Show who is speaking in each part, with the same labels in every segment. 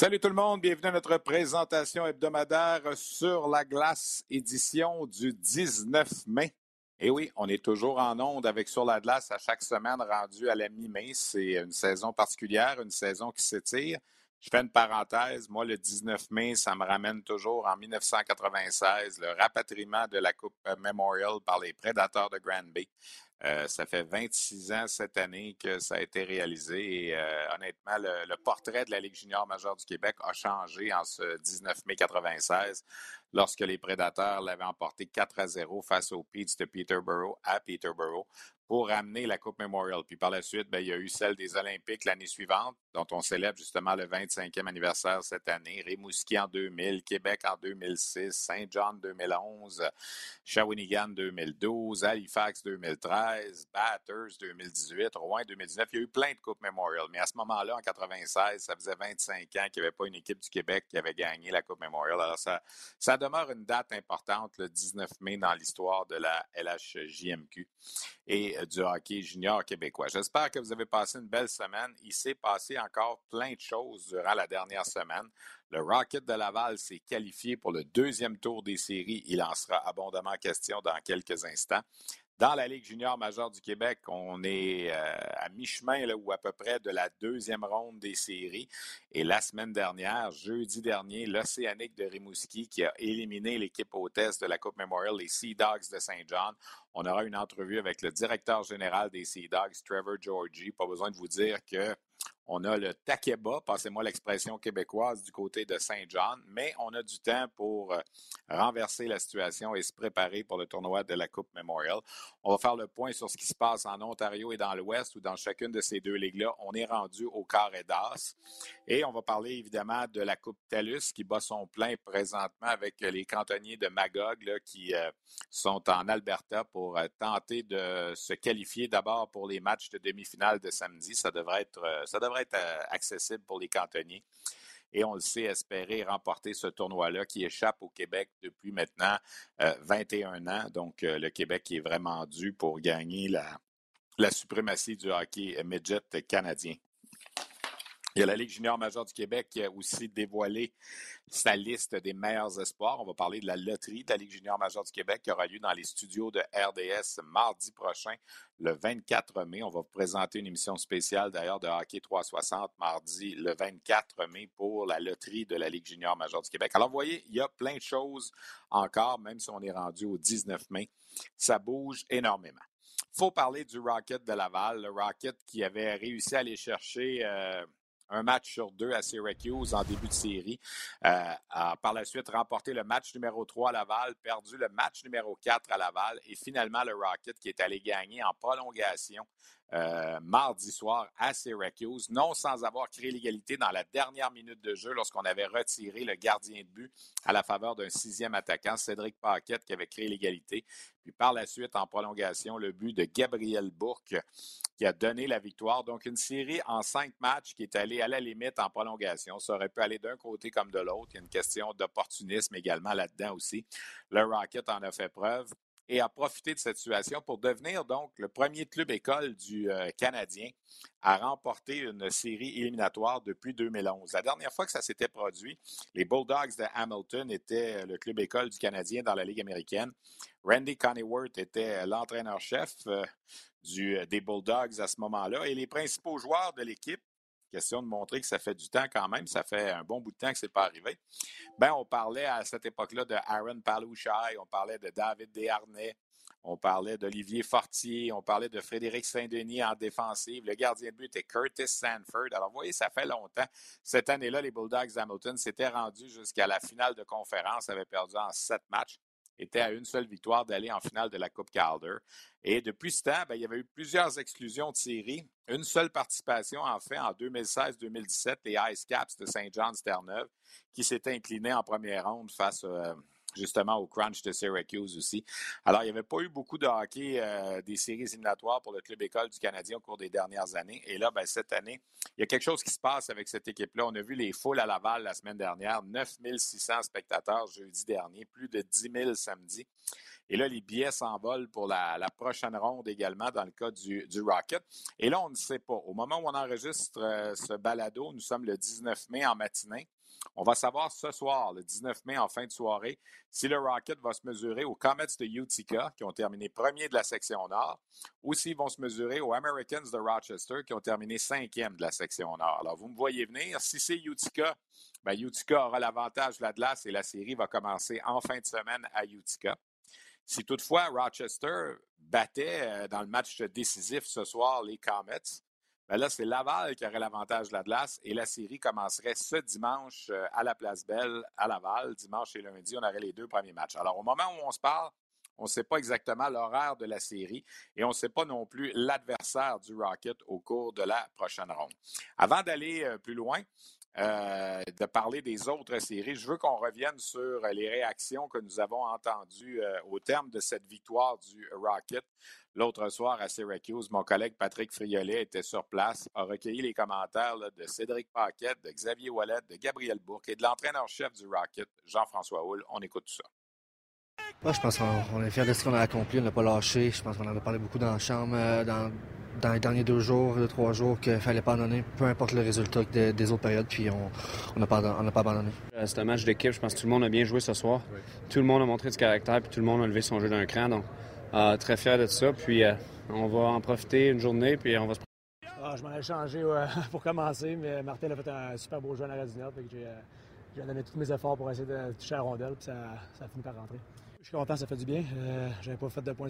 Speaker 1: Salut tout le monde, bienvenue à notre présentation hebdomadaire sur la glace, édition du 19 mai. Et oui, on est toujours en onde avec Sur la glace à chaque semaine rendu à la mi-mai. C'est une saison particulière, une saison qui s'étire. Je fais une parenthèse. Moi, le 19 mai, ça me ramène toujours en 1996, le rapatriement de la Coupe Memorial par les Prédateurs de Granby. Euh, ça fait 26 ans cette année que ça a été réalisé et euh, honnêtement, le, portrait de la Ligue junior majeure du Québec a changé en ce 19 mai 96 lorsque les Prédateurs l'avaient emporté 4 à 0 face aux Peets de Peterborough à Peterborough pour ramener la Coupe Memorial. Puis par la suite, bien, il y a eu celle des Olympiques l'année suivante, dont on célèbre justement le 25e anniversaire cette année. Rimouski en 2000, Québec en 2006, Saint-Jean 2011, Shawinigan 2012, Halifax 2013, Batters 2018, Rouen 2019. Il y a eu plein de Coupes Memorial. Mais à ce moment-là, en 96, ça faisait 25 ans qu'il n'y avait pas une équipe du Québec qui avait gagné la Coupe Memorial. Alors ça, ça demeure une date importante, le 19 mai, dans l'histoire de la LHJMQ. Et du hockey junior québécois. J'espère que vous avez passé une belle semaine. Il s'est passé encore plein de choses durant la dernière semaine. Le Rocket de Laval s'est qualifié pour le deuxième tour des séries. Il en sera abondamment question dans quelques instants. Dans la Ligue junior majeure du Québec, on est euh, à mi-chemin ou à peu près de la deuxième ronde des séries. Et la semaine dernière, jeudi dernier, l'Océanique de Rimouski qui a éliminé l'équipe hôtesse de la Coupe Memorial, les Sea Dogs de Saint John. On aura une entrevue avec le directeur général des Sea Dogs, Trevor Georgie. Pas besoin de vous dire que on a le taquet passez-moi l'expression québécoise, du côté de Saint-Jean, mais on a du temps pour euh, renverser la situation et se préparer pour le tournoi de la Coupe Memorial. On va faire le point sur ce qui se passe en Ontario et dans l'Ouest ou dans chacune de ces deux ligues-là. On est rendu au carré d'as. Et on va parler évidemment de la Coupe TELUS qui bat son plein présentement avec les cantonniers de Magog là, qui euh, sont en Alberta pour euh, tenter de se qualifier d'abord pour les matchs de demi-finale de samedi. Ça devrait être, ça devrait être accessible pour les cantonniers. Et on le sait, espérer remporter ce tournoi-là qui échappe au Québec depuis maintenant 21 ans. Donc, le Québec est vraiment dû pour gagner la, la suprématie du hockey midget canadien. Il y a la Ligue junior majeure du Québec qui a aussi dévoilé sa liste des meilleurs espoirs. On va parler de la loterie de la Ligue junior majeure du Québec qui aura lieu dans les studios de RDS mardi prochain, le 24 mai. On va vous présenter une émission spéciale d'ailleurs de Hockey 360 mardi le 24 mai pour la loterie de la Ligue junior majeure du Québec. Alors, vous voyez, il y a plein de choses encore, même si on est rendu au 19 mai. Ça bouge énormément. Il faut parler du Rocket de Laval, le Rocket qui avait réussi à aller chercher... Euh, un match sur deux à Syracuse en début de série. Euh, a par la suite remporté le match numéro 3 à Laval, perdu le match numéro 4 à Laval et finalement le Rocket qui est allé gagner en prolongation euh, mardi soir à Syracuse, non sans avoir créé l'égalité dans la dernière minute de jeu lorsqu'on avait retiré le gardien de but à la faveur d'un sixième attaquant, Cédric Paquette, qui avait créé l'égalité. Puis par la suite, en prolongation, le but de Gabriel Bourque qui a donné la victoire. Donc, une série en cinq matchs qui est allée à la limite en prolongation. Ça aurait pu aller d'un côté comme de l'autre. Il y a une question d'opportunisme également là-dedans aussi. Le Rocket en a fait preuve et a profité de cette situation pour devenir donc le premier club école du euh, Canadien à remporter une série éliminatoire depuis 2011. La dernière fois que ça s'était produit, les Bulldogs de Hamilton étaient le club école du Canadien dans la Ligue américaine. Randy Coneyworth était l'entraîneur-chef euh, du, des Bulldogs à ce moment-là et les principaux joueurs de l'équipe Question de montrer que ça fait du temps quand même. Ça fait un bon bout de temps que ce n'est pas arrivé. Ben, on parlait à cette époque-là de Aaron Palouchai, on parlait de David Desharnais, on parlait d'Olivier Fortier, on parlait de Frédéric Saint-Denis en défensive. Le gardien de but était Curtis Sanford. Alors, vous voyez, ça fait longtemps. Cette année-là, les Bulldogs d'Hamilton s'étaient rendus jusqu'à la finale de conférence, avaient perdu en sept matchs était à une seule victoire d'aller en finale de la Coupe Calder. Et depuis ce temps, ben, il y avait eu plusieurs exclusions de série. Une seule participation, en fait, en 2016-2017, les Ice Caps de Saint John's Terre-Neuve, qui s'étaient inclinés en première ronde face euh, justement au crunch de Syracuse aussi. Alors, il n'y avait pas eu beaucoup de hockey euh, des séries éliminatoires pour le club école du Canadien au cours des dernières années. Et là, ben, cette année, il y a quelque chose qui se passe avec cette équipe-là. On a vu les foules à Laval la semaine dernière, 9600 spectateurs jeudi dernier, plus de 10 000 samedi. Et là, les billets s'envolent pour la, prochaine ronde également dans le cas du, Rocket. Et là, on ne sait pas. Au moment où on enregistre euh, ce balado, nous sommes le 19 mai en matinée. On va savoir ce soir, le 19 mai, en fin de soirée, si le Rocket va se mesurer aux Comets de Utica, qui ont terminé premier de la section Nord, ou s'ils vont se mesurer aux Americans de Rochester, qui ont terminé cinquième de la section Nord. Alors, vous me voyez venir. Si c'est Utica, bien, Utica aura l'avantage de la et la série va commencer en fin de semaine à Utica. Si toutefois Rochester battait euh, dans le match décisif ce soir les Comets, ben là, c'est Laval qui aurait l'avantage de la glace et la série commencerait ce dimanche euh, à la Place Belle, à Laval. Dimanche et lundi, on aurait les deux premiers matchs. Alors, au moment où on se parle, on ne sait pas exactement l'horaire de la série et on ne sait pas non plus l'adversaire du Rocket au cours de la prochaine ronde. Avant d'aller euh, plus loin, euh, de parler des autres séries, je veux qu'on revienne sur les réactions que nous avons entendues au terme de cette victoire du Rocket L'autre soir à Syracuse, mon collègue Patrick Friolet était sur place, a recueilli les commentaires de Cédric Paquette, de Xavier Wallet, de Gabriel Bourque et de l'entraîneur-chef du Rocket, Jean-François Houle. On écoute tout ça.
Speaker 2: je pense qu'on est fiers de ce qu'on a accompli, on n'a pas lâché. Je pense qu'on en a parlé beaucoup dans la chambre euh, dans, les derniers deux jours, deux, trois jours, qu'il ne fallait pas abandonner, peu importe le résultat des, autres périodes, puis on n'a pas, pas abandonné.
Speaker 3: Euh, c'est un match d'équipe, je pense que tout le monde a bien joué ce soir. Tout le monde a montré du caractère, puis tout le monde a levé son jeu d'un cran. Donc ah, très fier de ça. Puis euh, on va en profiter une journée, puis on va se
Speaker 4: ah, Je m'en ai changé pour commencer, mais Martin a fait un super beau jeu à la Radina. Euh, j'ai donné tous mes efforts pour essayer de toucher la rondelle, puis ça, ça a fini par rentrer. Je suis content, ça fait du bien. Euh, J'avais pas fait de points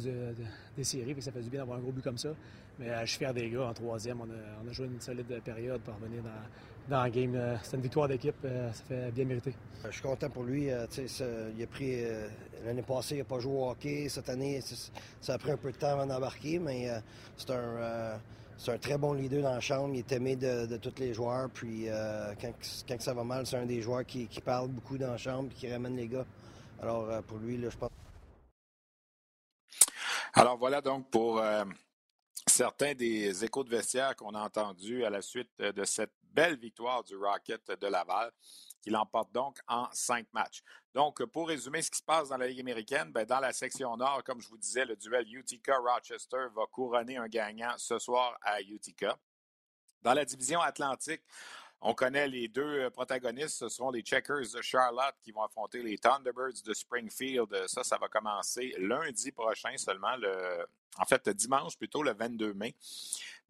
Speaker 4: des séries, puis ça fait du bien d'avoir un gros but comme ça. Mais euh, je suis fier des gars. En troisième, on a, on a joué une solide période pour revenir dans, dans le game. Euh, c'est une victoire d'équipe, euh, ça fait bien mériter.
Speaker 5: Je suis content pour lui. il a pris l'année passée, il n'a pas joué au hockey. Cette année, ça a pris un peu de temps avant d'embarquer, mais c'est un c'est un très bon leader dans la chambre. Il est aimé de, tous les joueurs. Puis quand, quand, ça va mal, c'est un des joueurs qui, qui, parle beaucoup dans la chambre et qui ramène les gars. Alors, euh, pour lui, je pense.
Speaker 1: Alors, voilà donc pour euh, certains des échos de vestiaire qu'on a entendus à la suite de cette belle victoire du Rocket de Laval, qui l'emporte donc en cinq matchs. Donc, pour résumer ce qui se passe dans la Ligue américaine, ben, dans la section nord, comme je vous disais, le duel Utica-Rochester va couronner un gagnant ce soir à Utica. Dans la division Atlantique, on connaît les deux euh, protagonistes, ce seront les Checkers de Charlotte qui vont affronter les Thunderbirds de Springfield. Ça, ça va commencer lundi prochain seulement, le, en fait dimanche plutôt, le 22 mai.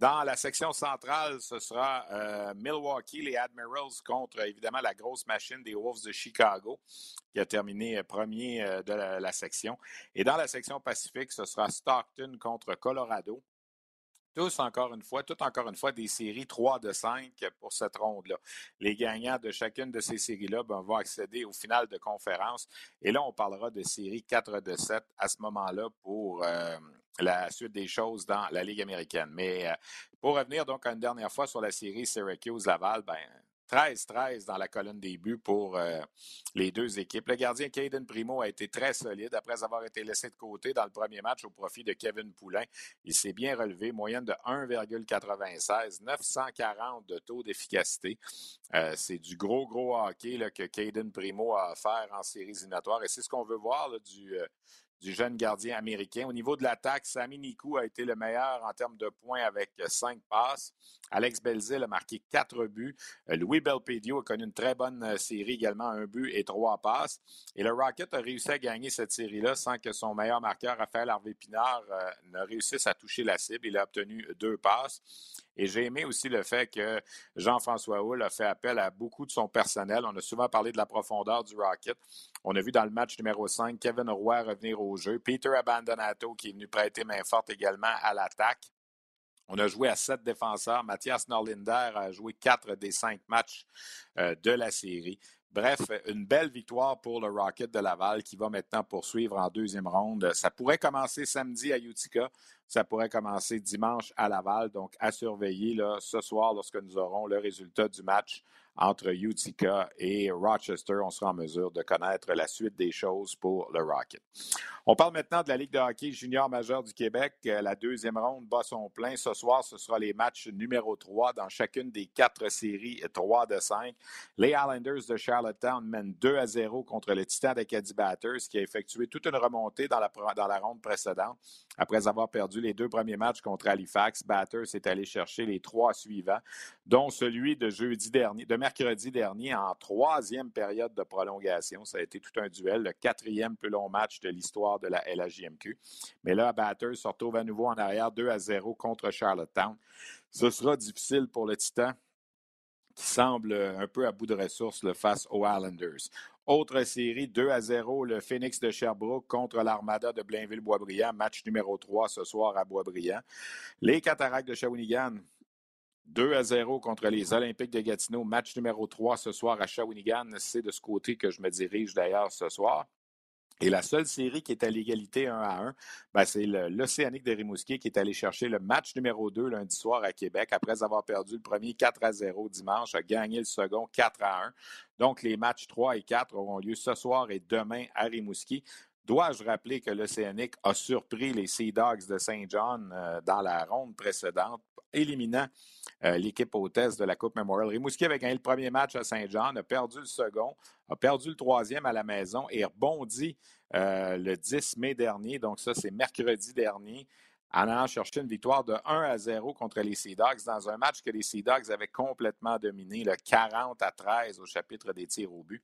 Speaker 1: Dans la section centrale, ce sera euh, Milwaukee, les Admirals contre évidemment la grosse machine des Wolves de Chicago, qui a terminé euh, premier de la section. Et dans la section Pacifique, ce sera Stockton contre Colorado tous encore une fois, tout encore une fois, des séries 3 de 5 pour cette ronde-là. Les gagnants de chacune de ces séries-là ben, vont accéder au final de conférence. Et là, on parlera de série 4 de 7 à ce moment-là pour euh, la suite des choses dans la Ligue américaine. Mais euh, pour revenir donc une dernière fois sur la série Syracuse-Laval, ben, 13-13 dans la colonne des buts pour euh, les deux équipes. Le gardien Caden Primo a été très solide après avoir été laissé de côté dans le premier match au profit de Kevin Poulain. Il s'est bien relevé, moyenne de 1,96, 940 de taux d'efficacité. Euh, c'est du gros, gros hockey que Caden Primo a faire en séries éliminatoires et c'est ce qu'on veut voir du, du jeune gardien américain. Au niveau de l'attaque, Sami Nikou a été le meilleur en termes de points avec cinq passes. Alex Belzil a marqué quatre buts. Euh, Louis Belpedio a connu une très bonne euh, série également, un but et trois passes. Et le Rocket a réussi à gagner cette série-là sans que son meilleur marqueur, Raphaël Harvey Pinard, euh, ne réussisse à toucher la cible. Il a obtenu deux passes. Et j'ai aimé aussi le fait que Jean-François Hull a fait appel à beaucoup de son personnel. On a souvent parlé de la profondeur du Rocket. On a vu dans le match numéro 5 Kevin Roy revenir au jeu. Peter Abandonato qui est venu prêter main forte également à l'attaque. On a joué à sept défenseurs. Mathias Norlinder a joué quatre des cinq matchs euh, de la série. Bref, une belle victoire pour le Rocket de Laval qui va maintenant poursuivre en deuxième ronde. Ça pourrait commencer samedi à Utica. Ça pourrait commencer dimanche à Laval. Donc, à surveiller là, ce soir lorsque nous aurons le résultat du match entre Utica et Rochester. On sera en mesure de connaître la suite des choses pour le Rocket. On parle maintenant de la Ligue de hockey junior majeur du Québec. Euh, la deuxième ronde bat son plein. Ce soir, ce sera les matchs numéro 3 dans chacune des quatre séries 3 de 5. Les Islanders de Charlottetown mènent 2 à 0 contre le Titan d'Acadie Batters qui a effectué toute une remontée dans la, dans la ronde précédente. Après avoir perdu les deux premiers matchs contre Halifax, Batters est allé chercher les trois suivants, dont celui de jeudi dernier, de mercredi dernier en troisième période de prolongation. Ça a été tout un duel, le quatrième plus long match de l'histoire de la LHJMQ. Mais là, Batters se retrouve à nouveau en arrière 2 à 0 contre Charlottetown. Ce sera difficile pour le Titan qui semble un peu à bout de ressources face aux Islanders. Autre série, 2 à 0, le Phoenix de Sherbrooke contre l'Armada de Blainville-Boisbriand, match numéro 3 ce soir à Boisbriand. Les Cataractes de Shawinigan 2 à 0 contre les Olympiques de Gatineau. Match numéro 3 ce soir à Shawinigan. C'est de ce côté que je me dirige d'ailleurs ce soir. Et la seule série qui est à l'égalité 1 à 1, ben c'est l'Océanique de Rimouski qui est allé chercher le match numéro 2 lundi soir à Québec après avoir perdu le premier 4 à 0 dimanche, a gagné le second 4 à 1. Donc, les matchs 3 et 4 auront lieu ce soir et demain à Rimouski. Dois-je rappeler que l'Océanique a surpris les Sea Dogs de Saint John euh, dans la ronde précédente, éliminant euh, l'équipe hôtesse de la Coupe Memorial? Rimouski avait gagné le premier match à Saint John, a perdu le second, a perdu le troisième à la maison et rebondit euh, le 10 mai dernier. Donc, ça, c'est mercredi dernier en allant chercher une victoire de 1 à 0 contre les Sea Dogs dans un match que les Sea Dogs avaient complètement dominé, le 40 à 13 au chapitre des tirs au but.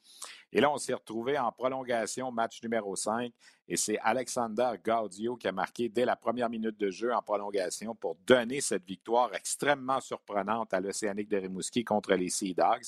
Speaker 1: Et là, on s'est retrouvé en prolongation, match numéro 5, et c'est Alexander Gaudio qui a marqué dès la première minute de jeu en prolongation pour donner cette victoire extrêmement surprenante à l'Océanique de Rimouski contre les Sea Dogs,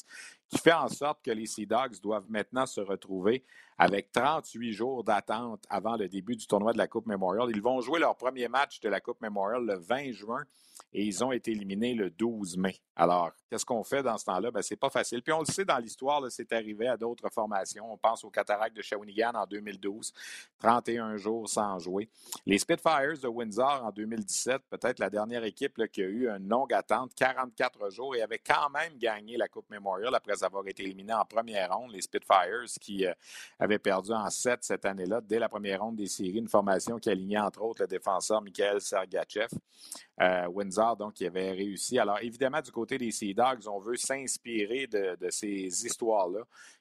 Speaker 1: qui fait en sorte que les Sea Dogs doivent maintenant se retrouver avec 38 jours d'attente avant le début du tournoi de la Coupe Memorial. Ils vont jouer leur premier match de la Coupe Memorial le 20 juin et ils ont été éliminés le 12 mai. Alors, qu'est-ce qu'on fait dans ce temps-là? Ben, c'est pas facile. Puis on le sait dans l'histoire, c'est arrivé à d'autres formations. On pense au Cataract de Shawinigan en 2012, 31 jours sans jouer. Les Spitfires de Windsor en 2017, peut-être la dernière équipe qui a eu une longue attente, 44 jours, et avait quand même gagné la Coupe Memorial après avoir été éliminé en première ronde. Les Spitfires qui euh, avaient perdu en 7 cette année-là, dès la première ronde des séries, une formation qui alignait entre autres le défenseur Mikhail Sergachev. Euh, Donc, qui avait réussi. Alors, évidemment, du côté des Sea Dogs, on veut s'inspirer de, ces histoires-là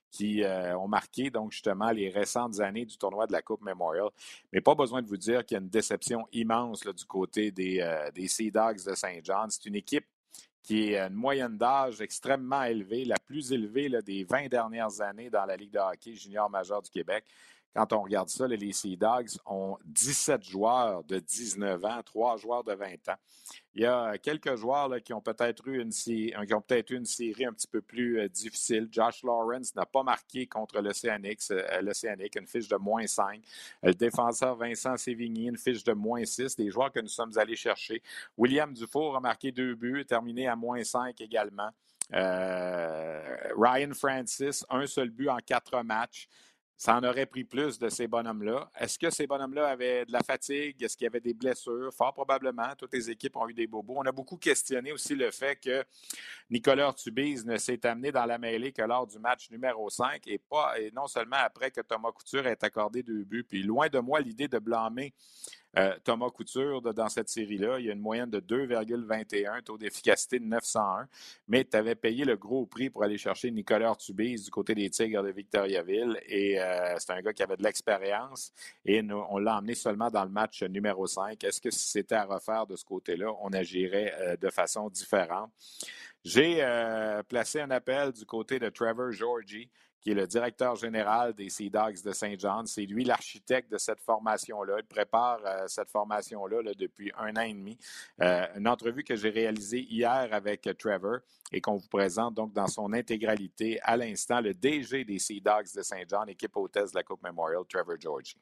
Speaker 1: qui euh, ont marqué donc justement les récentes années du tournoi de la Coupe Memorial. Mais pas besoin de vous dire qu'il y a une déception immense du côté des, euh, des Sea Dogs de Saint John. C'est une équipe qui est une moyenne d'âge extrêmement élevée, la plus élevée des 20 dernières années dans la Ligue de hockey junior majeur du Québec. Quand on regarde ça, les Sea Dogs ont 17 joueurs de 19 ans, 3 joueurs de 20 ans. Il y a quelques joueurs qui ont peut-être eu une, ont peut-être eu une série un petit peu plus euh, difficile. Josh Lawrence n'a pas marqué contre l'Océanique, euh, une fiche de moins 5. Le défenseur Vincent Sévigny, une fiche de moins 6. Des joueurs que nous sommes allés chercher. William Dufour a marqué deux buts, terminé à moins 5 également. Euh, Ryan Francis, un seul but en quatre matchs. Ça en aurait pris plus de ces bonhommes-là. Est-ce que ces bonhommes-là avaient de la fatigue? Est-ce qu'il y avait des blessures? Fort probablement. Toutes les équipes ont eu des bobos. On a beaucoup questionné aussi le fait que Nicolas Ortubise ne s'est amené dans la mêlée que lors du match numéro 5 et, pas, et non seulement après que Thomas Couture ait accordé deux buts. Puis loin de moi l'idée de blâmer euh, Thomas Couture, dans cette série-là, il y a une moyenne de 2,21, taux d'efficacité de 901, mais tu avais payé le gros prix pour aller chercher Nicolas Ortubise du côté des Tigres de Victoriaville. Et euh, c'est un gars qui avait de l'expérience et on l'a emmené seulement dans le match numéro 5. Est-ce que si c'était à refaire de ce côté-là, on agirait euh, de façon différente? J'ai placé un appel du côté de Trevor Georgie qui est le directeur général des Sea Dogs de Saint John. C'est lui l'architecte de cette formation-là. Il prépare cette formation-là depuis un an et demi. une entrevue que j'ai réalisée hier avec Trevor et qu'on vous présente donc dans son intégralité à l'instant, le DG des Sea Dogs de Saint John, équipe hôtesse de la Coupe Memorial, Trevor Georgie.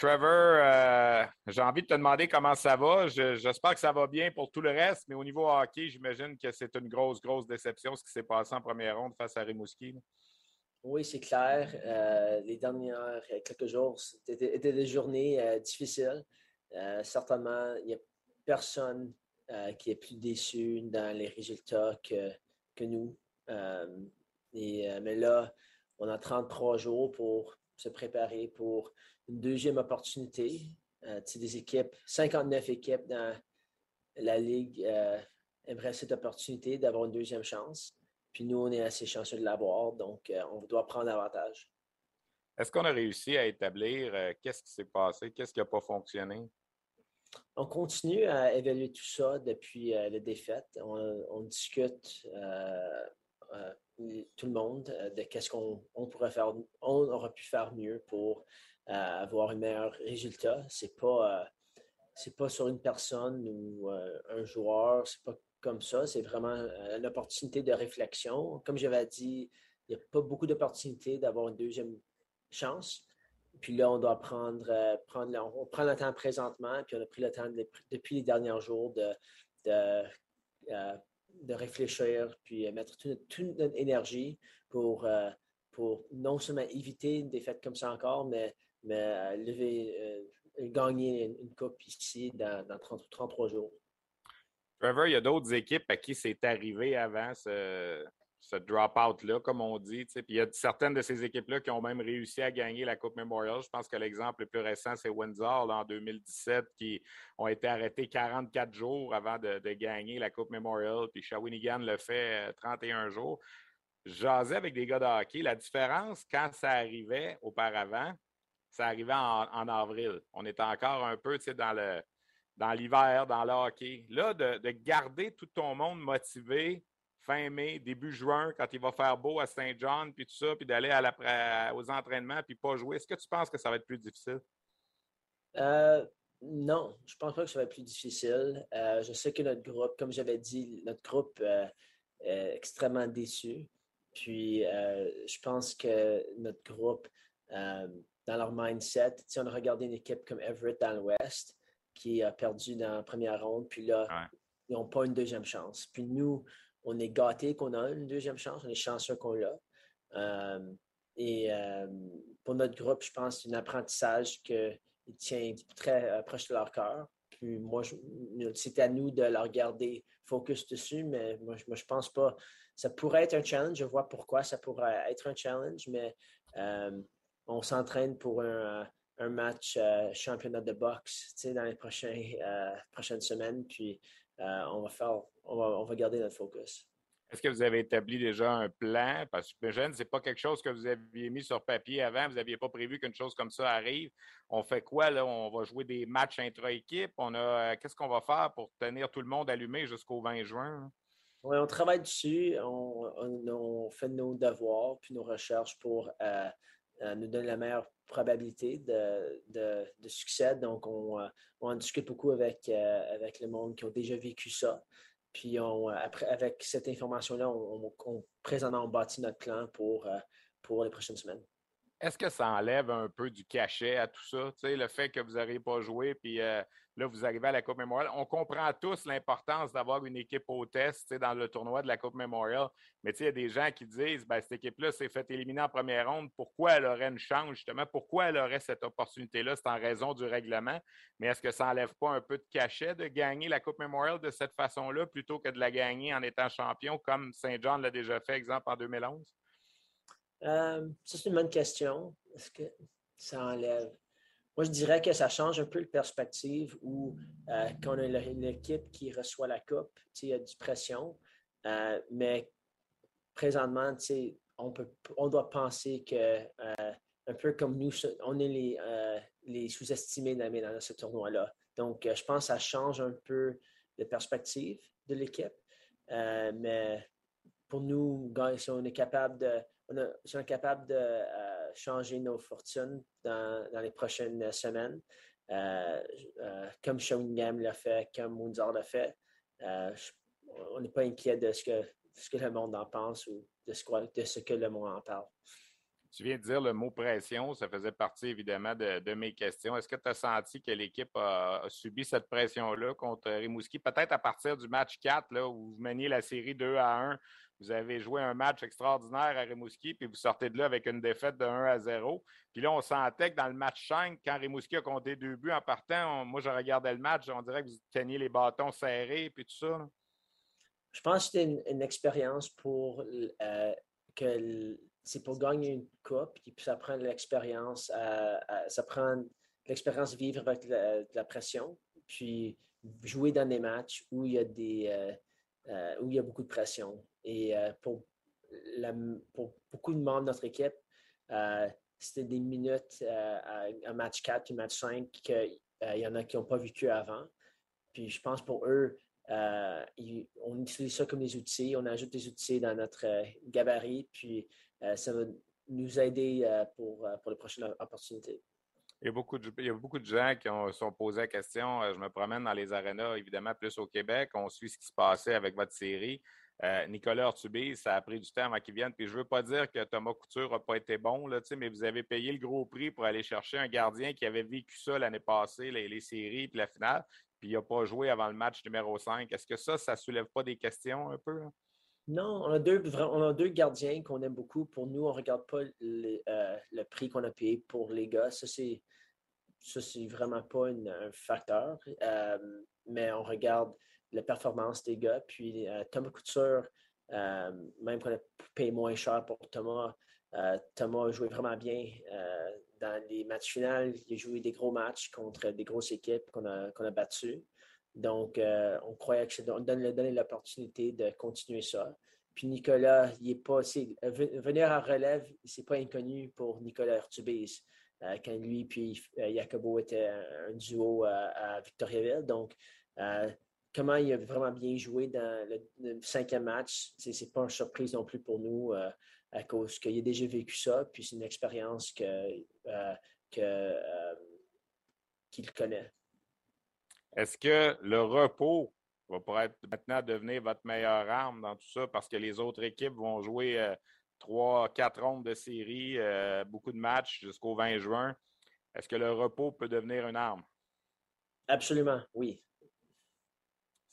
Speaker 1: Trevor, euh, j'ai envie de te demander comment ça va. J'espère que ça va bien pour tout le reste, mais au niveau hockey, j'imagine que c'est une grosse, grosse déception ce qui s'est passé en première ronde face à Rimouski.
Speaker 6: Oui, c'est clair. Euh, les derniers quelques jours étaient, des journées euh, difficiles. certainement, il n'y a personne qui est plus déçu dans les résultats que, que nous. mais là, on a 33 jours pour se préparer pour une deuxième opportunité. Euh, des équipes, 59 équipes dans la Ligue euh, aimeraient cette opportunité d'avoir une deuxième chance. Puis nous, on est assez chanceux de l'avoir, donc euh, on doit prendre avantage.
Speaker 1: Est-ce qu'on a réussi à établir qu'est-ce qui s'est passé, qu'est-ce qui n'a pas fonctionné?
Speaker 6: On continue à évaluer tout ça depuis la défaite. On, discute tout le monde de qu'est-ce qu'on pourrait faire, on aurait pu faire mieux pour avoir un meilleur résultat. C'est pas, euh, c'est pas sur une personne ou euh, un joueur, c'est pas comme ça. C'est vraiment euh, une opportunité de réflexion. Comme j'avais dit, il n'y a pas beaucoup d'opportunités d'avoir une deuxième chance. Puis là, on doit prendre, prendre on prend le temps présentement, puis on a pris le temps depuis les derniers jours de, de, de réfléchir, puis mettre toute, toute, notre énergie pour, pour non seulement éviter une défaite comme ça encore, mais mais euh, lever, euh, gagner une, coupe ici dans, 33 jours.
Speaker 1: Trevor, il y a d'autres équipes à qui c'est arrivé avant ce, drop-out-là, comme on dit. Puis il y a certaines de ces équipes-là qui ont même réussi à gagner la Coupe Memorial. Je pense que l'exemple le plus récent, c'est Windsor en 2017, qui ont été arrêtés 44 jours avant de, gagner la Coupe Memorial. Puis Shawinigan le fait 31 euh, jours. J'asais avec des gars de hockey. La différence, quand ça arrivait auparavant, ça arrivait en, avril. On était encore un peu dans le dans l'hiver, dans le hockey. Là, de, garder tout ton monde motivé fin mai, début juin, quand il va faire beau à Saint-John, puis tout ça, puis d'aller aux entraînements, puis pas jouer, est-ce que tu penses que ça va être plus difficile?
Speaker 6: Euh, non, je pense pas que ça va être plus difficile. Euh, je sais que notre groupe, comme j'avais dit, notre groupe euh, est extrêmement déçu. Puis, je pense que notre groupe dans leur mindset. On a regardé une équipe comme Everett dans l'Ouest qui a perdu dans la première ronde, puis là, ils n'ont pas une deuxième chance. Puis nous, on est gâtés qu'on a une deuxième chance, on est chanceux qu'on l'a. Euh, et euh, pour notre groupe, je pense que c'est un apprentissage qui tient très euh, proche de leur cœur. Puis moi, c'est à nous de leur garder focus dessus, mais moi, moi, je pense pas. Ça pourrait être un challenge, je vois pourquoi ça pourrait être un challenge, mais on s'entraîne pour un, match euh, championnat de boxe dans les euh, prochaines semaines. Puis euh, on, va faire, on, va, garder notre focus.
Speaker 1: Est-ce que vous avez établi déjà un plan? Parce que ce n'est pas quelque chose que vous aviez mis sur papier avant. Vous n'aviez pas prévu qu'une chose comme ça arrive. On fait quoi là? On va jouer des matchs intra-équipe. On a qu'est-ce qu'on va faire pour tenir tout le monde allumé jusqu'au 20 juin?
Speaker 6: Oui, on travaille dessus. On, fait nos devoirs puis nos recherches pour euh, nous donne la meilleure probabilité de, succès. Donc, on, euh, on, en discute beaucoup avec, euh, avec le monde qui ont déjà vécu ça. Puis, on, avec cette information-là, on, présentement, on bâtit notre plan pour, pour les prochaines semaines.
Speaker 1: Est-ce que ça enlève un peu du cachet à tout ça? le fait que vous n'arrivez pas joué, puis euh, là, vous arrivez à la Coupe Memorial. On comprend tous l'importance d'avoir une équipe au test dans le tournoi de la Coupe Memorial. Mais il y a des gens qui disent ben, cette équipe-là s'est fait éliminer en première ronde. Pourquoi elle aurait une chance, justement? Pourquoi elle aurait cette opportunité-là? C'est en raison du règlement. Mais est-ce que ça n'enlève pas un peu de cachet de gagner la Coupe Memorial de cette façon-là plutôt que de la gagner en étant champion, comme Saint John l'a déjà fait, exemple, en 2011?
Speaker 6: Euh, ça, c'est une bonne question. Est-ce que ça enlève? Moi, je dirais que ça change un peu la perspective où, euh, quand on a une équipe qui reçoit la coupe, il y a du pression. Euh, mais présentement, on, peut, on doit penser que, un peu comme nous, on est les, les sous-estimés dans, dans ce tournoi-là. Donc, je pense que ça change un peu la perspective de l'équipe. mais pour nous, si on est capable de on sont capables de euh, changer nos fortunes dans, les prochaines semaines, euh, euh, comme Shawingham l'a fait, comme Moonzard l'a fait. on n'est pas inquiet de ce que, ce que le monde en pense ou de ce, de ce que le monde en parle.
Speaker 1: Tu viens de dire le mot pression, ça faisait partie évidemment de, mes questions. Est-ce que tu as senti que l'équipe a, subi cette pression-là contre Rimouski? Peut-être à partir du match 4, là, où vous meniez la série 2 à 1, vous avez joué un match extraordinaire à Rimouski, puis vous sortez de là avec une défaite de 1 à 0. Puis là, on sentait que dans le match 5, quand Rimouski a compté deux buts en partant, moi, je regardais le match, on dirait que vous teniez les bâtons serrés, puis tout ça.
Speaker 6: Je pense que c'était une, expérience pour euh, que c'est pour gagner une coupe, puis ça prend l'expérience, ça prend l'expérience de vivre avec la, pression, puis jouer dans des matchs où il y a des euh, euh, où il y a beaucoup de pression. Et euh, pour, beaucoup de membres de notre équipe, euh, c'était des minutes à match 4 et match 5 qu'il y en a qui n'ont pas vécu avant. Puis je pense pour eux, on utilise ça comme des outils, on ajoute des outils dans notre gabarit, puis ça va nous aider pour, les prochaines opportunités.
Speaker 1: Il y, a beaucoup de, il y a beaucoup de gens qui ont, sont posés la question. Je me promène dans les arénas, évidemment, plus au Québec. On suit ce qui se passait avec votre série. Euh, Nicolas Ortubis, ça a pris du temps avant qu'il vienne. Puis je ne veux pas dire que Thomas Couture n'a pas été bon, là, mais vous avez payé le gros prix pour aller chercher un gardien qui avait vécu ça l'année passée, les, séries puis la finale, puis il n'a pas joué avant le match numéro 5. Est-ce que ça, ça ne soulève pas des questions un peu?
Speaker 6: Non, on a, deux, on a deux gardiens qu'on aime beaucoup. Pour nous, on ne regarde pas euh, le prix qu'on a payé pour les gars. Ça, c'est, ça, c'est vraiment pas un facteur. Euh, mais on regarde la performance des gars. Puis euh, Thomas Couture, euh, même qu'on a payé moins cher pour Thomas, euh, Thomas a joué vraiment bien dans les matchs finaux. Il a joué des gros matchs contre des grosses équipes qu'on a, battues. Donc, on croyait que c'est donner l'opportunité de continuer ça. Puis Nicolas, il est pas. venir à relève, c'est pas inconnu pour Nicolas Urtubis. Quand lui puis Jacobo étaient un duo à Victoriaville. Donc, comment il a vraiment bien joué dans le, cinquième match, ce n'est pas une surprise non plus pour nous euh, à cause qu'il a déjà vécu ça, puis c'est une expérience euh, euh, qu'il connaît.
Speaker 1: Est-ce que le repos va pour être maintenant devenir votre meilleure arme dans tout ça? Parce que les autres équipes vont jouer trois, quatre rondes de série, beaucoup de matchs jusqu'au 20 juin. Est-ce que le repos peut devenir une arme?
Speaker 6: Absolument, oui.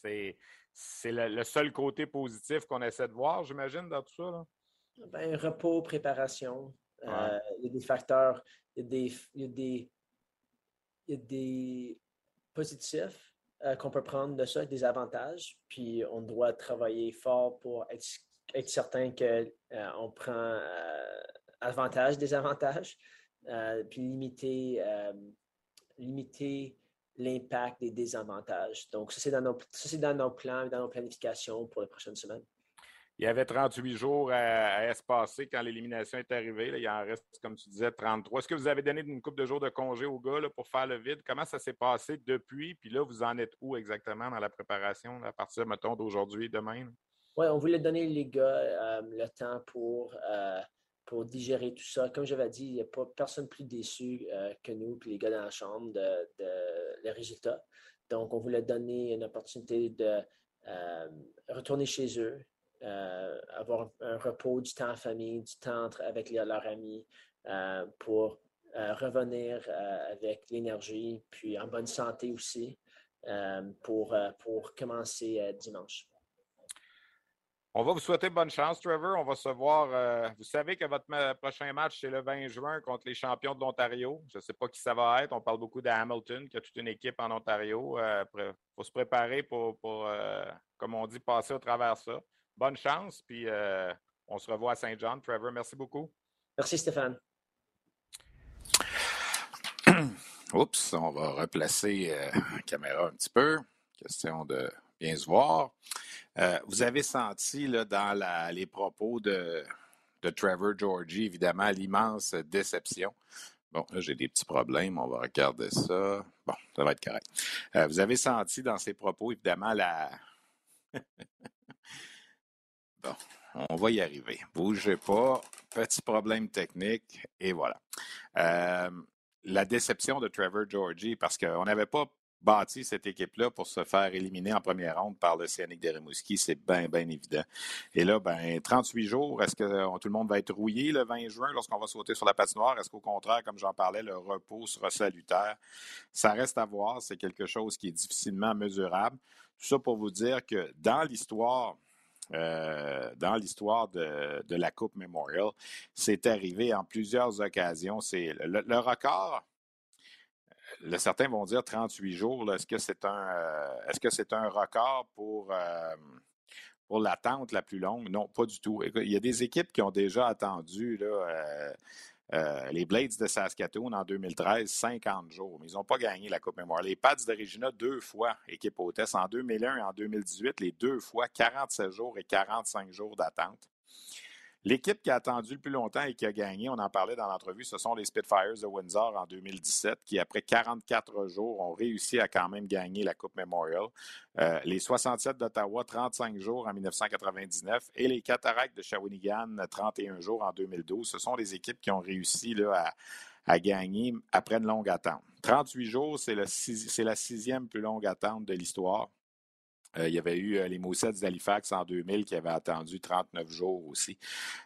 Speaker 1: C'est le, seul côté positif qu'on essaie de voir, j'imagine, dans tout ça. Là?
Speaker 6: Ben, repos, préparation. Euh, il y a des facteurs, il y a des, il y a des, il y a des positifs euh, qu'on peut prendre de ça, des avantages. Puis on doit travailler fort pour être, être certain qu'on euh, prend avantage des avantages. puis limiter, limiter l'impact des désavantages. Donc, ça, c'est dans, nos, dans nos plans, dans nos planifications pour les prochaines semaines.
Speaker 1: Il y avait 38 jours à, espacer quand l'élimination est arrivée. il en reste, comme tu disais, 33. Est-ce que vous avez donné une coupe de jours de congé aux gars pour faire le vide? Comment ça s'est passé depuis? Puis là, vous en êtes où exactement dans la préparation à partir, mettons, d'aujourd'hui et demain?
Speaker 6: Oui, on voulait donner les gars euh, le temps pour euh, pour digérer tout ça. Comme j'avais dit, il n'y a pas personne plus déçu euh, que nous, les gars dans la chambre, de, les résultats. Donc, on voulait donner une opportunité de retourner chez eux, avoir un repos, du temps en famille, du temps avec leurs amis, pour revenir avec l'énergie, puis en bonne santé aussi, pour commencer dimanche.
Speaker 1: On va vous souhaiter bonne chance, Trevor. On va se voir. Euh, vous savez que votre prochain match, c'est le 20 juin contre les champions de l'Ontario. Je ne sais pas qui ça va être. On parle beaucoup d'Hamilton, qui a toute une équipe en Ontario. Il euh, faut se préparer pour, euh, comme on dit, passer au travers ça. Bonne chance, puis on se revoit à Saint-Jean. Trevor, merci beaucoup.
Speaker 6: Merci, Stéphane.
Speaker 1: Oups, on va replacer la caméra un petit peu. Question de bien se voir. Euh, vous avez senti là, dans les propos de, Trevor Georgie, évidemment, l'immense déception. Bon, là, j'ai des petits problèmes. On va regarder ça. Bon, ça va être correct. Euh, vous avez senti dans ses propos, évidemment, la. bon, on va y arriver. Bougez pas. Petit problème technique. Et voilà. Euh, la déception de Trevor Georgie, parce qu'on n'avait pas bâti cette équipe-là pour se faire éliminer en première ronde par le Scénic de Rimouski. C'est bien, bien évident. Et là, ben, 38 jours, est-ce que euh, tout le monde va être rouillé le 20 juin lorsqu'on va sauter sur la patinoire? Est-ce qu'au contraire, comme j'en parlais, le repos sera salutaire? Ça reste à voir. C'est quelque chose qui est difficilement mesurable. Tout ça pour vous dire que dans l'histoire, euh, dans l'histoire de, la Coupe Memorial, c'est arrivé en plusieurs occasions. C'est le record certains vont dire 38 jours. Est-ce que c'est un, euh, est-ce que c'est un record pour, euh, pour l'attente la plus longue? Non, pas du tout. Il y a des équipes qui ont déjà attendu euh, les Blades de Saskatoon en 2013, 50 jours, mais ils n'ont pas gagné la Coupe Mémoire. Les Pats de Regina, deux fois, équipe hôtesse, en 2001 et en 2018, les deux fois, 47 jours et 45 jours d'attente. L'équipe qui a attendu le plus longtemps et qui a gagné, on en parlait dans l'entrevue, ce sont les Spitfires de Windsor en 2017, qui, après 44 jours, ont réussi à quand même gagner la Coupe Memorial. Euh, les 67 d'Ottawa, 35 jours en 1999, et les Cataractes de Shawinigan, 31 jours en 2012. Ce sont les équipes qui ont réussi à, gagner après une longue attente. 38 jours, c'est la sixième plus longue attente de l'histoire. Euh, il y avait eu euh, les Moussets d'Halifax en 2000 qui avaient attendu 39 jours aussi.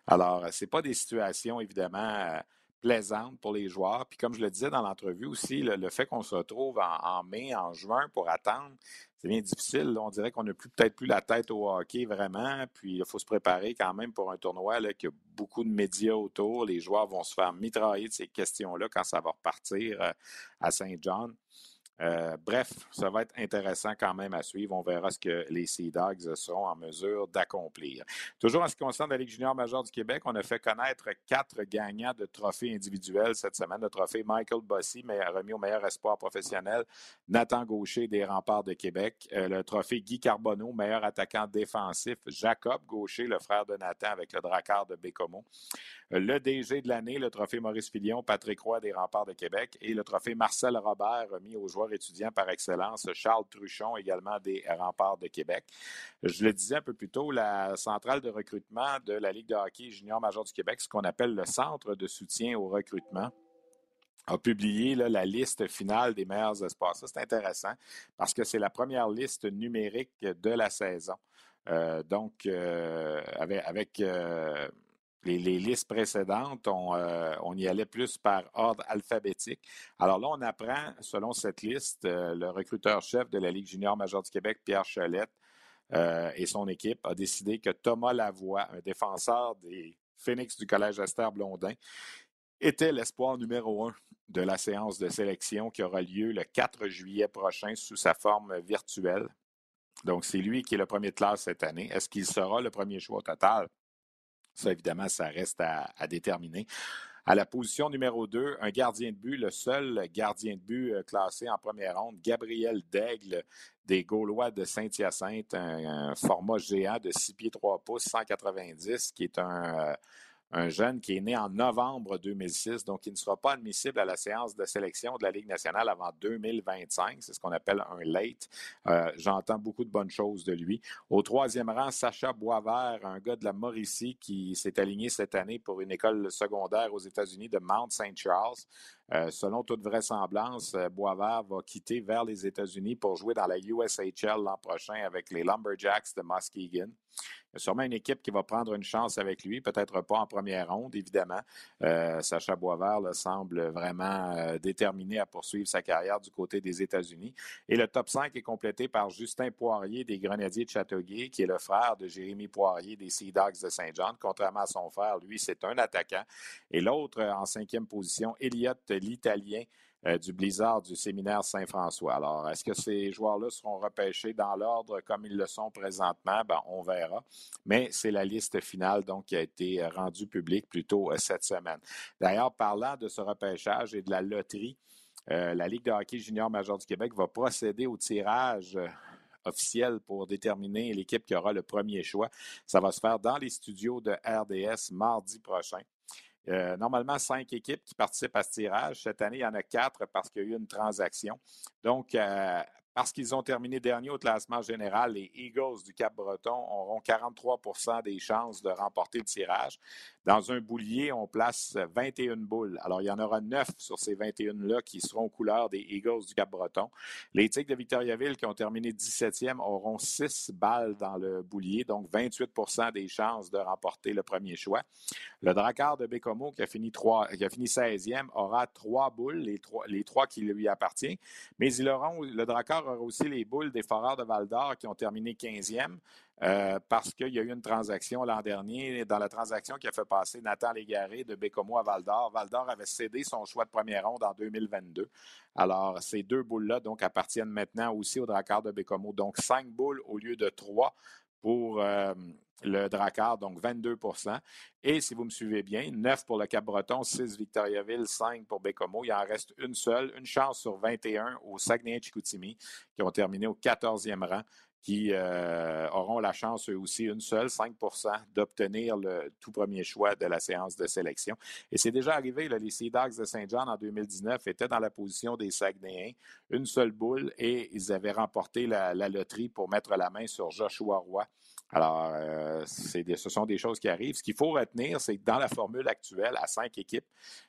Speaker 1: Alors, euh, ce n'est pas des situations, évidemment, plaisantes pour les joueurs. Puis comme je le disais dans l'entrevue aussi, le, fait qu'on se retrouve en, mai, en juin pour attendre, c'est bien difficile. On dirait qu'on n'a plus peut-être plus la tête au hockey vraiment. Puis il faut se préparer quand même pour un tournoi là, qui a beaucoup de médias autour. Les joueurs vont se faire mitrailler de ces questions-là quand ça va repartir à Saint-John. Euh, bref, ça va être intéressant quand même à suivre. On verra ce que les Sea Dogs seront en mesure d'accomplir. Toujours en ce qui concerne la Ligue junior majeure du Québec, on a fait connaître quatre gagnants de trophées individuels cette semaine. Le trophée Michael Bossy, remis au meilleur espoir professionnel. Nathan Gaucher des Remparts de Québec. Euh, le trophée Guy Carbonneau, meilleur attaquant défensif. Jacob Gaucher, le frère de Nathan avec le Drakkar de Bécomo. Euh, le DG de l'année, le trophée Maurice Filion, Patrick Roy des Remparts de Québec. Et le trophée Marcel Robert, remis aux joueurs étudiant par excellence, Charles Truchon, également des Remparts de Québec. Je le disais un peu plus tôt, la centrale de recrutement de la Ligue de hockey junior major du Québec, ce qu'on appelle le Centre de soutien au recrutement, a publié la liste finale des meilleurs espoirs. Ça, c'est intéressant parce que c'est la première liste numérique de la saison. Euh, donc, euh, avec, euh, les, listes précédentes, euh, on, y allait plus par ordre alphabétique. Alors là, on apprend, selon cette liste, euh, le recruteur-chef de la Ligue junior majeure du Québec, Pierre Chalette, euh, et son équipe a décidé que Thomas Lavoie, un défenseur des Phoenix du Collège Esther Blondin, était l'espoir numéro un de la séance de sélection qui aura lieu le 4 juillet prochain sous sa forme virtuelle. Donc, c'est lui qui est le premier de classe cette année. Est-ce qu'il sera le premier choix total? Ça, évidemment, ça reste à, déterminer. À la position numéro 2, un gardien de but, le seul gardien de but euh, classé en première ronde, Gabriel Daigle des Gaulois de Saint-Hyacinthe, un, format géant de 6 pieds 3 pouces, 190, qui est un, euh, un jeune qui est né en novembre 2006, donc il ne sera pas admissible à la séance de sélection de la Ligue nationale avant 2025. C'est ce qu'on appelle un late. Euh, j'entends beaucoup de bonnes choses de lui. Au troisième rang, Sacha Boisvert, un gars de la Mauricie qui s'est aligné cette année pour une école secondaire aux États-Unis de Mount St. Charles. Euh, selon toute vraisemblance, euh, Boisvert va quitter vers les États-Unis pour jouer dans la USHL l'an prochain avec les Lumberjacks de Muskegon. Sûrement une équipe qui va prendre une chance avec lui, peut-être pas en première ronde, évidemment. Euh, Sacha Boisvert semble vraiment euh, déterminé à poursuivre sa carrière du côté des États-Unis. Et le top 5 est complété par Justin Poirier des Grenadiers de Châteauguay, qui est le frère de Jérémy Poirier des Sea Dogs de Saint-Jean. Contrairement à son frère, lui, c'est un attaquant. Et l'autre, en cinquième position, Elliott l'Italien euh, du Blizzard du séminaire Saint-François. Alors, est-ce que ces joueurs-là seront repêchés dans l'ordre comme ils le sont présentement? Ben, on verra. Mais c'est la liste finale donc, qui a été rendue publique plus tôt euh, cette semaine. D'ailleurs, parlant de ce repêchage et de la loterie, euh, la Ligue de hockey junior major du Québec va procéder au tirage officiel pour déterminer l'équipe qui aura le premier choix. Ça va se faire dans les studios de RDS mardi prochain. Euh, normalement, cinq équipes qui participent à ce tirage. Cette année, il y en a quatre parce qu'il y a eu une transaction. Donc, euh, parce qu'ils ont terminé dernier au classement général, les Eagles du Cap-Breton auront 43% des chances de remporter le tirage. Dans un boulier, on place 21 boules. Alors, il y en aura 9 sur ces 21-là qui seront aux couleurs des Eagles du Cap-Breton. Les Tigres de Victoriaville, qui ont terminé 17e, auront 6 balles dans le boulier, donc 28% des chances de remporter le premier choix. Le Dracard de Bécomo, qui a fini, 3, qui a fini 16e, aura 3 boules, les 3, les 3 qui lui appartiennent. Mais ils le Dracard aura aussi les boules des Foreurs de Val-d'Or, qui ont terminé 15e. Euh, parce qu'il y a eu une transaction l'an dernier, dans la transaction qui a fait passer Nathan Légaré de Bécomo à Val d'Or. Val d'Or avait cédé son choix de première ronde en 2022. Alors, ces deux boules-là donc appartiennent maintenant aussi au Dracard de Bécomo. Donc, cinq boules au lieu de trois pour euh, le Dracard, donc 22% Et si vous me suivez bien, 9 pour le Cap-Breton, 6 Victoriaville, 5 pour Bécomo. Il en reste une seule, une chance sur 21 au Saguenay-Chicoutimi, qui ont terminé au 14e rang qui euh, auront la chance, eux aussi, une seule, 5 d'obtenir le tout premier choix de la séance de sélection. Et c'est déjà arrivé, là, les Sea de Saint-Jean en 2019 étaient dans la position des Saguenayens, une seule boule, et ils avaient remporté la, loterie pour mettre la main sur Joshua Roy. Alors, euh, ce sont des choses qui arrivent. Ce qu'il faut retenir, c'est que dans la formule actuelle, à cinq équipes,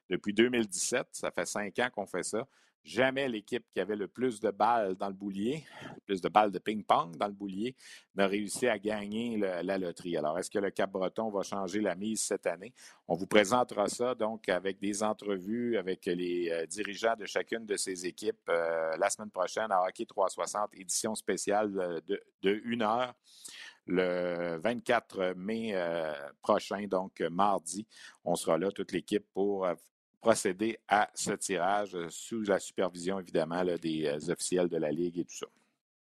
Speaker 1: depuis 2017, ça fait cinq ans qu'on fait ça, Jamais l'équipe qui avait le plus de balles dans le boulier, le plus de balles de ping-pong dans le boulier, n'a réussi à gagner la loterie. Alors, est-ce que le Cap-Breton va changer la mise cette année? On vous présentera ça donc avec des entrevues avec les euh, dirigeants de chacune de ces équipes euh, la semaine prochaine à Hockey 360, édition spéciale de, de une heure le 24 mai euh, prochain, donc mardi. On sera là, toute l'équipe, pour procéder à ce tirage euh, sous la supervision, évidemment, des euh, officiels de la Ligue et tout ça.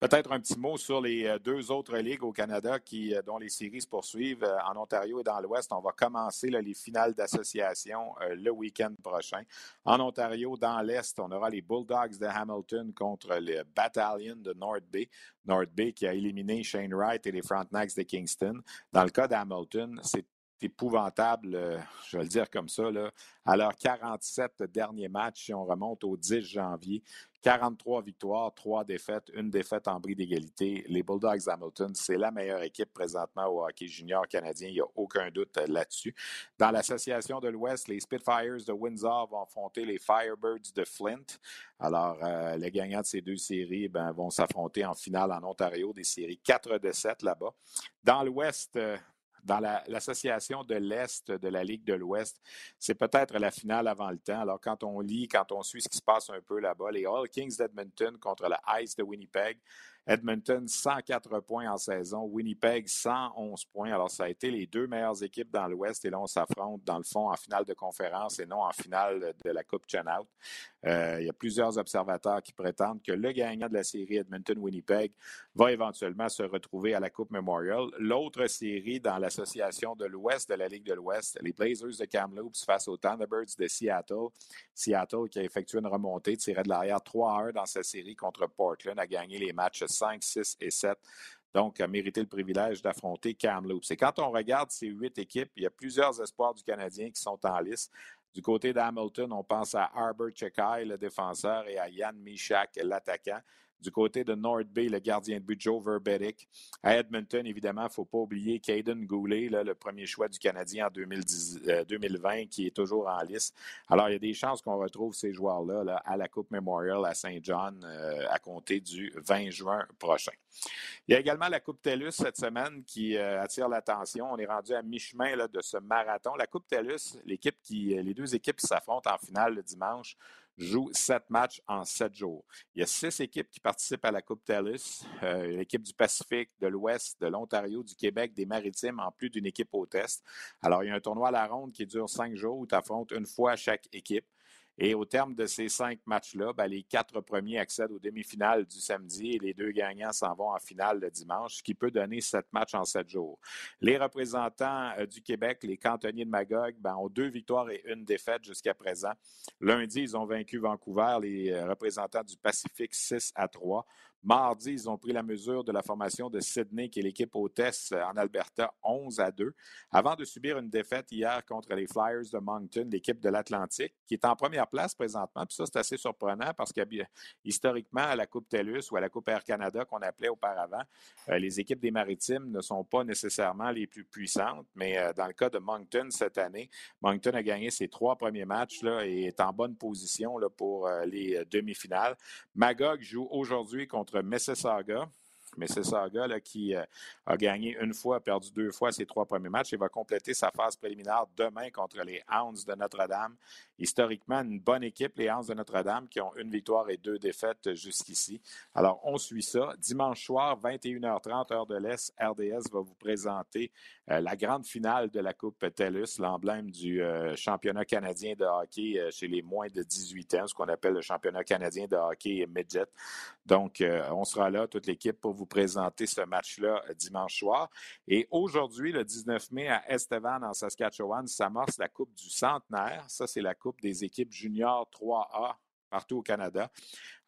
Speaker 1: Peut-être un petit mot sur les euh, deux autres ligues au Canada qui, euh, dont les séries se poursuivent. Euh, en Ontario et dans l'Ouest, on va commencer les finales d'association le week-end prochain. En Ontario, dans l'Est, on aura les Bulldogs de Hamilton contre les Battalion de North Bay. North Bay qui a éliminé Shane Wright et les Frontenacs de Kingston. Dans le cas d'Hamilton, c'est épouvantable, je vais le dire comme ça, là, à leurs 47 derniers matchs, si on remonte au 10 janvier. 43 victoires, 3 défaites, une défaite en bris d'égalité. Les Bulldogs Hamilton, c'est la meilleure équipe présentement au hockey junior canadien. Il n'y a aucun doute là-dessus. Dans l'association de l'Ouest, les Spitfires de Windsor vont affronter les Firebirds de Flint. Alors, euh, les gagnants de ces deux séries ben, vont s'affronter en finale en Ontario, des séries 4 de 7 là-bas. Dans l'Ouest, euh, dans l'association de l'Est de la Ligue de l'Ouest, c'est peut-être la finale avant le temps. Alors, quand on lit, quand on suit ce qui se passe un peu là-bas, les All Kings d'Edmonton contre la Ice de Winnipeg, Edmonton, 104 points en saison. Winnipeg, 111 points. Alors, ça a été les deux meilleures équipes dans l'Ouest. Et là, on s'affronte, dans le fond, en finale de conférence et non en finale de la Coupe Chen-Out. Euh, il y a plusieurs observateurs qui prétendent que le gagnant de la série Edmonton-Winnipeg va éventuellement se retrouver à la Coupe Memorial. L'autre série dans l'association de l'Ouest de la Ligue de l'Ouest, les Blazers de Kamloops face aux Thunderbirds de Seattle. Seattle qui a effectué une remontée, tiré de l'arrière 3 1 dans sa série contre Portland, a gagné les matchs 5, 6 et 7 donc a mérité le privilège d'affronter Kamloops. Et quand on regarde ces huit équipes, il y a plusieurs espoirs du Canadien qui sont en liste. Du côté d'Hamilton, on pense à Arbor Chekai, le défenseur, et à Yann Michak, l'attaquant. Du côté de North Bay, le gardien de but Joe Verbetic. À Edmonton, évidemment, il ne faut pas oublier Caden Goulet, le premier choix du Canadien en 2020, euh, qui est toujours en liste. Alors, il y a des chances qu'on retrouve ces joueurs-là à la Coupe Memorial à Saint John euh, à compter du 20 juin prochain. Il y a également la Coupe TELUS cette semaine qui euh, attire l'attention. On est rendu à mi-chemin de ce marathon. La Coupe TELUS, l'équipe qui, les deux équipes qui s'affrontent en finale le dimanche joue sept matchs en sept jours. Il y a six équipes qui participent à la Coupe TELUS. Euh, l'équipe du Pacifique, de l'Ouest, de l'Ontario, du Québec, des Maritimes, en plus d'une équipe au test. Alors, il y a un tournoi à la ronde qui dure cinq jours où tu affrontes une fois chaque équipe. Et au terme de ces cinq matchs-là, ben, les quatre premiers accèdent aux demi-finales du samedi et les deux gagnants s'en vont en finale le dimanche, ce qui peut donner sept matchs en sept jours. Les représentants euh, du Québec, les cantonniers de Magog, ben, ont deux victoires et une défaite jusqu'à présent. Lundi, ils ont vaincu Vancouver, les euh, représentants du Pacifique 6 à 3. Mardi, ils ont pris la mesure de la formation de Sydney, qui est l'équipe hôtesse euh, en Alberta, 11 à 2, avant de subir une défaite hier contre les Flyers de Moncton, l'équipe de l'Atlantique, qui est en première place présentement. Puis ça, c'est assez surprenant parce que historiquement, à la Coupe TELUS ou à la Coupe Air Canada qu'on appelait auparavant, euh, les équipes des Maritimes ne sont pas nécessairement les plus puissantes. Mais euh, dans le cas de Moncton cette année, Moncton a gagné ses trois premiers matchs et est en bonne position pour les demi-finales. Magog joue aujourd'hui contre contre Mississauga. Mississauga, là, qui euh, a gagné une fois, a perdu deux fois ses trois premiers matchs et va compléter sa phase préliminaire demain contre les Hounds de Notre-Dame. Historiquement, une bonne équipe, les Hounds de Notre-Dame, qui ont une victoire et deux défaites jusqu'ici. Alors, on suit ça. Dimanche soir, 21h30, heure de l'Est, RDS va vous présenter euh, la grande finale de la Coupe TELUS, l'emblème du euh, championnat canadien de hockey chez les moins de 18 ans, ce qu'on appelle le championnat canadien de hockey midget. Donc, on sera là, toute l'équipe, pour vous présenter ce match-là euh, dimanche soir. Et aujourd'hui, le 19 mai, à Estevan, en Saskatchewan, s'amorce la Coupe du centenaire. Ça, c'est la Coupe des équipes juniors 3A partout au Canada.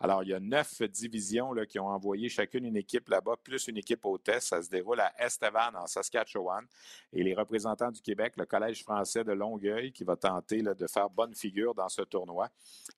Speaker 1: Alors, il y a neuf divisions qui ont envoyé chacune une équipe là-bas, plus une équipe hôtesse. Ça se déroule à Estevan, en Saskatchewan. Et les représentants du Québec, le Collège français de Longueuil, qui va tenter de faire bonne figure dans ce tournoi.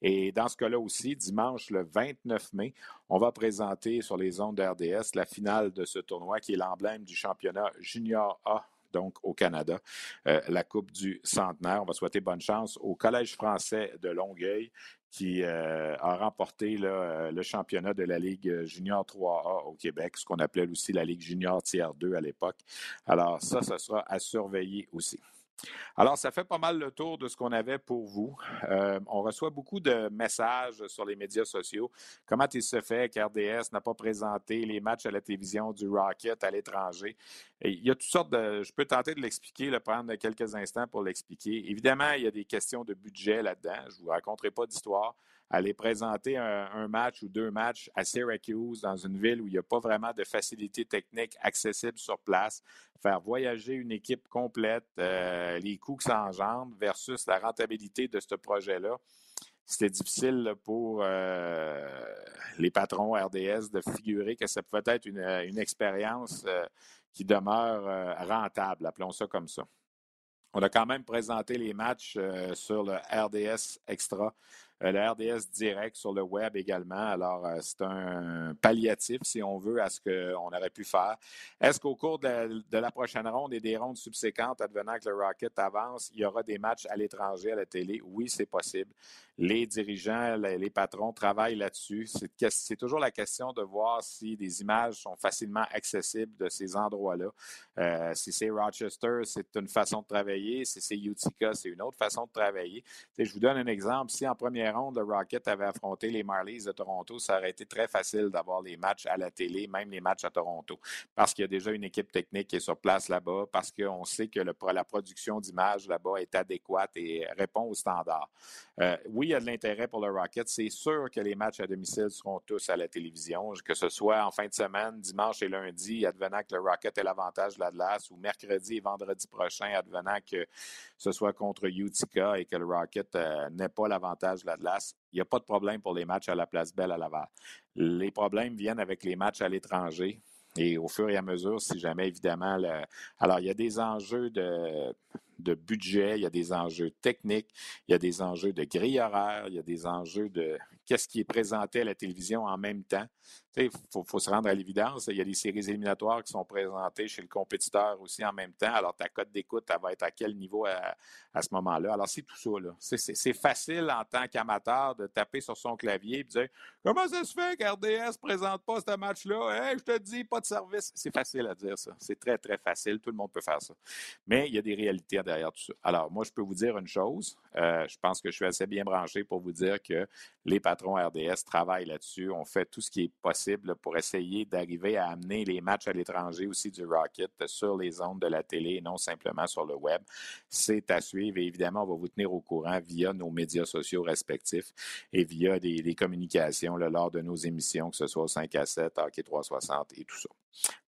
Speaker 1: Et dans ce cas-là aussi, dimanche, le 29 mai, on va présenter sur les ondes d'RDS la finale de ce tournoi, qui est l'emblème du championnat Junior A donc au Canada, euh, la Coupe du Centenaire. On va souhaiter bonne chance au Collège français de Longueuil qui euh, a remporté euh, le championnat de la Ligue junior 3A au Québec, ce qu'on appelait aussi la Ligue junior tiers 2 à l'époque. Alors ça, ce sera à surveiller aussi. Alors, ça fait pas mal le tour de ce qu'on avait pour vous. Euh, on reçoit beaucoup de messages sur les médias sociaux. Comment il se fait qu'RDS n'a pas présenté les matchs à la télévision du Rocket à l'étranger? Il y a toutes sortes de. Je peux tenter de l'expliquer, le prendre quelques instants pour l'expliquer. Évidemment, il y a des questions de budget là-dedans. Je ne vous raconterai pas d'histoire aller présenter un, match ou deux matchs à Syracuse, dans une ville où il n'y a pas vraiment de facilités techniques accessibles sur place, faire voyager une équipe complète, euh, les coûts que ça engendre versus la rentabilité de ce projet-là. C'était difficile pour euh, les patrons RDS de figurer que ça pouvait être une, expérience euh, qui demeure rentable, appelons ça comme ça. On a quand même présenté les matchs sur le RDS Extra le RDS direct sur le web également. Alors, euh, c'est un palliatif, si on veut, à ce qu'on aurait pu faire. Est-ce qu'au cours de, la prochaine ronde et des rondes subséquentes, advenant que le Rocket avance, il y aura des matchs à l'étranger à la télé? Oui, c'est possible. Les dirigeants, les, patrons travaillent là-dessus. C'est toujours la question de voir si des images sont facilement accessibles de ces endroits-là. Euh, si c'est Rochester, c'est une façon de travailler. Si c'est Utica, c'est une autre façon de travailler. je vous donne un exemple. Si en première ronde, le Rocket avait affronté les Marlies de Toronto, ça aurait été très facile d'avoir les matchs à la télé, même les matchs à Toronto, parce qu'il y a déjà une équipe technique qui est sur place là-bas, parce qu'on sait que la production d'images là-bas est adéquate et répond aux standards. Euh, il y a de l'intérêt pour le Rocket. C'est sûr que les matchs à domicile seront tous à la télévision, que ce soit en fin de semaine, dimanche et lundi, advenant que le Rocket ait l'avantage de l'Atlas, ou mercredi et vendredi prochain, advenant que ce soit contre Utica et que le Rocket euh, n'ait pas l'avantage de l'Atlas. Il n'y a pas de problème pour les matchs à la Place Belle à Laval. Les problèmes viennent avec les matchs à l'étranger. Et au fur et à mesure, si jamais, évidemment, alors il y a des enjeux de, de budget, il y a des enjeux techniques, il y a des enjeux de grille horaire, il y a des enjeux de qu'est-ce qui est présenté à la télévision en même temps. Il faut, se rendre à l'évidence. Il y a des séries éliminatoires qui sont présentées chez le compétiteur aussi en même temps. Alors, ta cote d'écoute, elle va être à quel niveau à, ce moment-là? Alors, c'est tout ça. C'est facile en tant qu'amateur de taper sur son clavier et de dire Comment ça se fait qu'RDS ne présente pas ce match-là? je te dis, pas de service. C'est facile à dire ça. C'est très, très facile. Tout le monde peut faire ça. Mais il y a des réalités Alors, moi, je peux vous dire une chose. Euh, je pense que je suis assez bien branché pour vous dire que les patrons RDS travaillent là-dessus. On fait tout ce qui est possible pour essayer d'arriver à amener les matchs à l'étranger aussi du Rocket sur les ondes de la télé et non simplement sur le web. C'est à suivre et évidemment, on va vous tenir au courant via nos médias sociaux respectifs et via des, communications lors de nos émissions, que ce soit au 5 à 7, Hockey 360 et tout ça.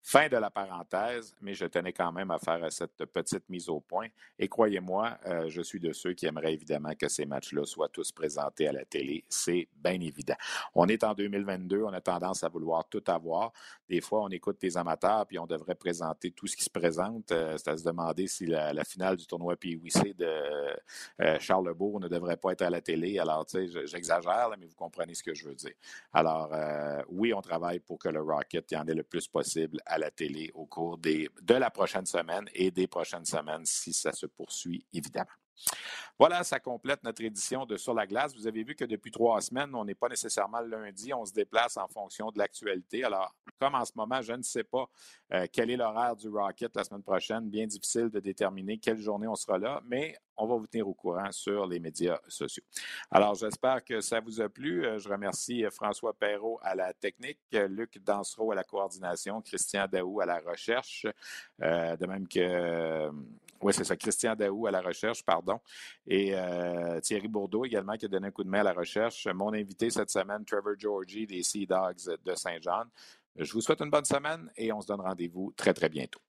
Speaker 1: Fin de la parenthèse, mais je tenais quand même à faire cette petite mise au point. Et croyez-moi, euh, je suis de ceux qui aimeraient évidemment que ces matchs-là soient tous présentés à la télé. C'est bien évident. On est en 2022, on a tendance à vouloir tout avoir. Des fois, on écoute des amateurs, puis on devrait présenter tout ce qui se présente. Euh, c'est à se demander si la, finale du tournoi PWC de euh, Charlebourg ne devrait pas être à la télé. Alors, tu sais, j'exagère, mais vous comprenez ce que je veux dire. Alors, oui, on travaille pour que le Rocket y en ait le plus possible à la télé au cours de la prochaine semaine et des prochaines semaines si ça se poursuit, évidemment. Voilà, ça complète notre édition de Sur la glace. Vous avez vu que depuis trois semaines, on n'est pas nécessairement lundi, on se déplace en fonction de l'actualité. Alors, comme en ce moment, je ne sais pas euh, quel est l'horaire du Rocket la semaine prochaine, bien difficile de déterminer quelle journée on sera là, mais on va vous tenir au courant sur les médias sociaux. Alors, j'espère que ça vous a plu. Euh, je remercie euh, François Perrault à la technique, Luc Dansereau à la coordination, Christian Daou à la recherche, de même que oui, c'est ça. Christian Daou à la recherche, pardon. Et euh, Thierry Bourdeau également qui a donné un coup de main à la recherche. Mon invité cette semaine, Trevor Georgie des Sea Dogs de Saint-Jean. Je vous souhaite une bonne semaine et on se donne rendez-vous très, très bientôt.